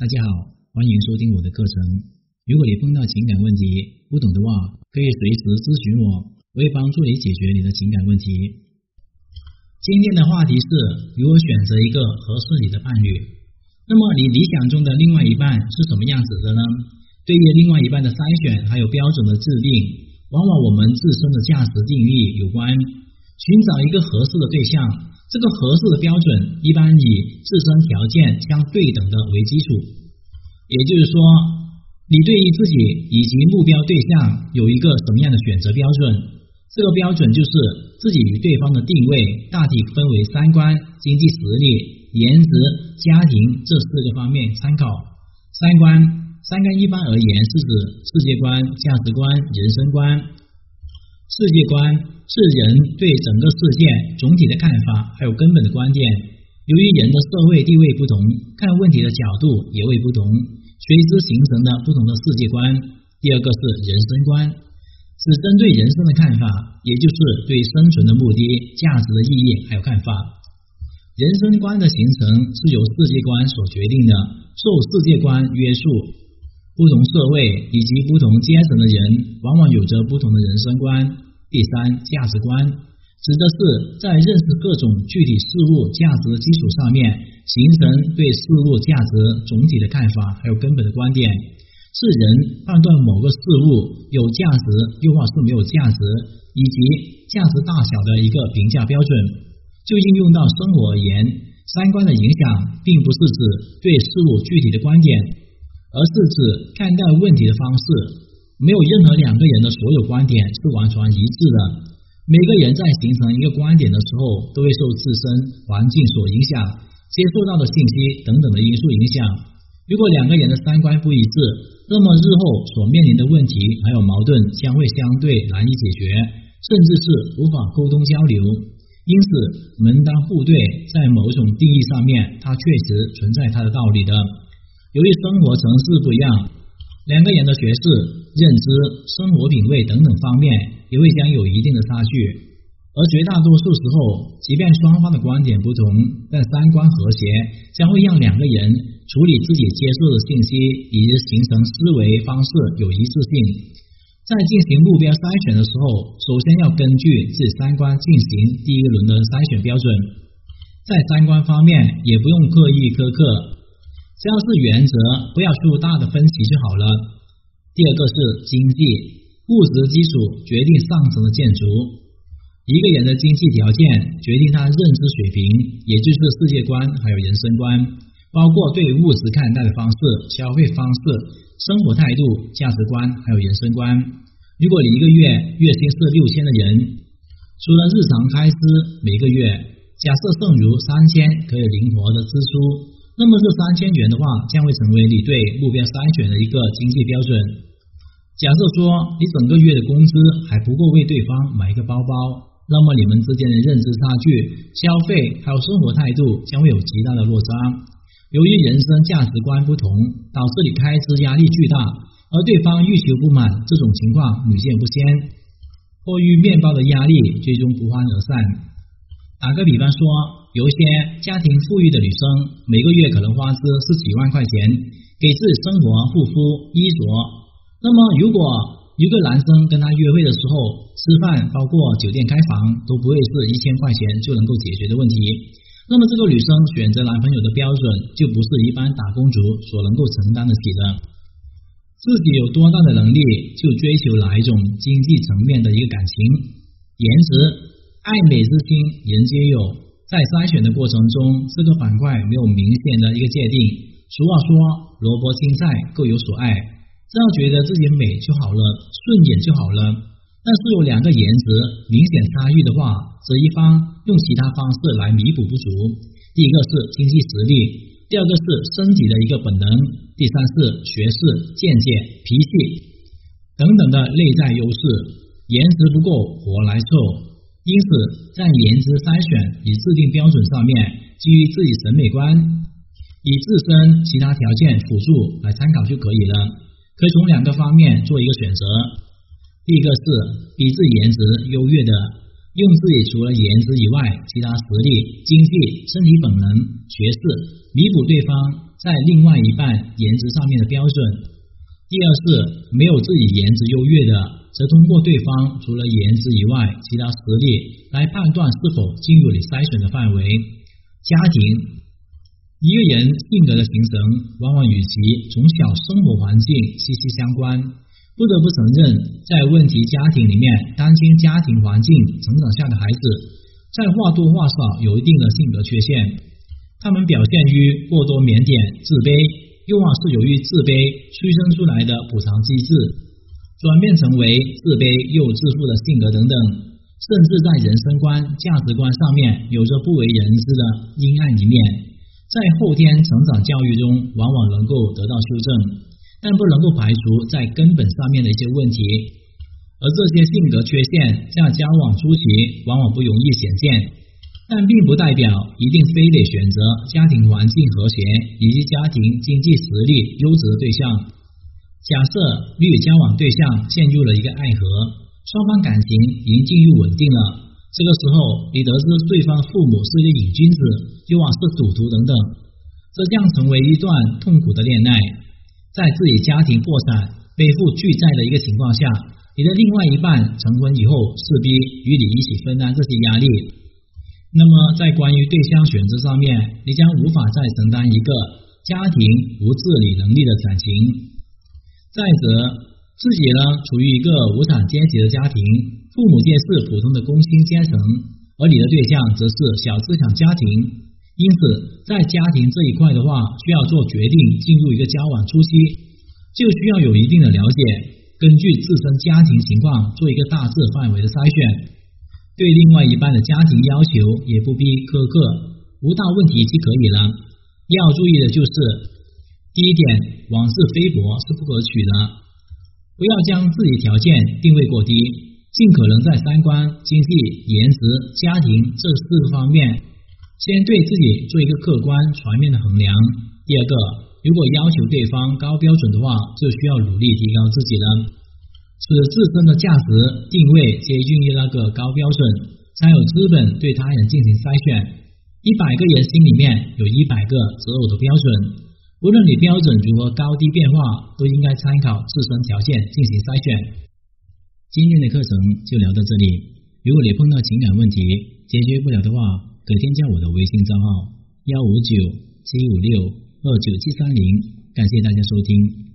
大家好，欢迎收听我的课程。如果你碰到情感问题不懂的话，可以随时咨询我，我会帮助你解决你的情感问题。今天的话题是如何选择一个合适你的伴侣。那么你理想中的另外一半是什么样子的呢？对于另外一半的筛选还有标准的制定，往往我们自身的价值定义有关。寻找一个合适的对象。这个合适的标准一般以自身条件相对等的为基础，也就是说，你对于自己以及目标对象有一个什么样的选择标准？这个标准就是自己与对方的定位大体分为三观、经济实力、颜值、家庭这四个方面参考。三观，三观一般而言是指世界观、价值观、人生观。世界观。是人对整个世界总体的看法，还有根本的观点。由于人的社会地位不同，看问题的角度也会不同，随之形成的不同的世界观。第二个是人生观，是针对人生的看法，也就是对生存的目的、价值的意义还有看法。人生观的形成是由世界观所决定的，受世界观约束，不同社会以及不同阶层的人，往往有着不同的人生观。第三，价值观指的是在认识各种具体事物价值基础上面，形成对事物价值总体的看法，还有根本的观点，是人判断某个事物有价值又或是没有价值，以及价值大小的一个评价标准。就应用到生活而言，三观的影响并不是指对事物具体的观点，而是指看待问题的方式。没有任何两个人的所有观点是完全一致的。每个人在形成一个观点的时候，都会受自身环境所影响，接受到的信息等等的因素影响。如果两个人的三观不一致，那么日后所面临的问题还有矛盾将会相对难以解决，甚至是无法沟通交流。因此，门当户对在某种定义上面，它确实存在它的道理的。由于生活层次不一样。两个人的学识、认知、生活品味等等方面也会将有一定的差距，而绝大多数时候，即便双方的观点不同，但三观和谐将会让两个人处理自己接受的信息以及形成思维方式有一致性。在进行目标筛选的时候，首先要根据自己三观进行第一轮的筛选标准，在三观方面也不用刻意苛刻。只要是原则，不要出大的分歧就好了。第二个是经济物质基础决定上层的建筑。一个人的经济条件决定他认知水平，也就是世界观还有人生观，包括对物质看待的方式、消费方式、生活态度、价值观还有人生观。如果你一个月月薪是六千的人，除了日常开支，每个月假设剩余三千可以灵活的支出。那么这三千元的话，将会成为你对目标筛选的一个经济标准。假设说你整个月的工资还不够为对方买一个包包，那么你们之间的认知差距、消费还有生活态度将会有极大的落差。由于人生价值观不同，导致你开支压力巨大，而对方欲求不满，这种情况屡见不鲜。迫于面包的压力，最终不欢而散。打个比方说。有一些家庭富裕的女生，每个月可能花支是几万块钱，给自己生活、护肤、衣着。那么，如果一个男生跟她约会的时候，吃饭包括酒店开房都不会是一千块钱就能够解决的问题，那么这个女生选择男朋友的标准就不是一般打工族所能够承担得起的。自己有多大的能力，就追求哪一种经济层面的一个感情、颜值、爱美之心，人皆有。在筛选的过程中，这个板块没有明显的一个界定。俗话说，萝卜青菜各有所爱，只要觉得自己美就好了，顺眼就好了。但是有两个颜值明显差异的话，则一方用其他方式来弥补不足。第一个是经济实力，第二个是身体的一个本能，第三是学识、见解、脾气等等的内在优势。颜值不够，活来凑。因此，在颜值筛选与制定标准上面，基于自己审美观，以自身其他条件辅助来参考就可以了。可以从两个方面做一个选择。第一个是比自己颜值优越的，用自己除了颜值以外，其他实力、经济、身体本能、学识弥补对方在另外一半颜值上面的标准；第二是没有自己颜值优越的，则通过对方除了颜值以外其他实力来判断是否进入你筛选的范围。家庭，一个人性格的形成，往往与其从小生活环境息息相关。不得不承认，在问题家庭里面，单亲家庭环境成长下的孩子，在或多或少有一定的性格缺陷。他们表现于过多腼腆、自卑，欲望是由于自卑催生出来的补偿机制，转变成为自卑又自负的性格等等，甚至在人生观、价值观上面有着不为人知的阴暗一面，在后天成长教育中，往往能够得到修正。但不能够排除在根本上面的一些问题，而这些性格缺陷在交往初期往往不容易显现，但并不代表一定非得选择家庭环境和谐以及家庭经济实力优质的对象。假设你与交往对象陷入了一个爱河，双方感情已经进入稳定了，这个时候你得知对方父母是一个瘾君子，又或是赌徒等等，这将成为一段痛苦的恋爱。在自己家庭破产、背负巨债的一个情况下，你的另外一半成婚以后势必与你一起分担这些压力。那么，在关于对象选择上面，你将无法再承担一个家庭无自理能力的感情。再者，自己呢处于一个无产阶级的家庭，父母皆是普通的工薪阶层，而你的对象则是小资产家庭。因此，在家庭这一块的话，需要做决定，进入一个交往初期，就需要有一定的了解，根据自身家庭情况做一个大致范围的筛选。对另外一半的家庭要求也不必苛刻，无大问题就可以了。要注意的就是，第一点，妄自菲薄是不可取的，不要将自己条件定位过低，尽可能在三观、经济、颜值、家庭这四个方面。先对自己做一个客观全面的衡量。第二个，如果要求对方高标准的话，就需要努力提高自己了，使自身的价值定位接近于那个高标准，才有资本对他人进行筛选。一百个人心里面有一百个择偶的标准，无论你标准如何高低变化，都应该参考自身条件进行筛选。今天的课程就聊到这里。如果你碰到情感问题解决不了的话，可添加我的微信账号幺五九七五六二九七三零，感谢大家收听。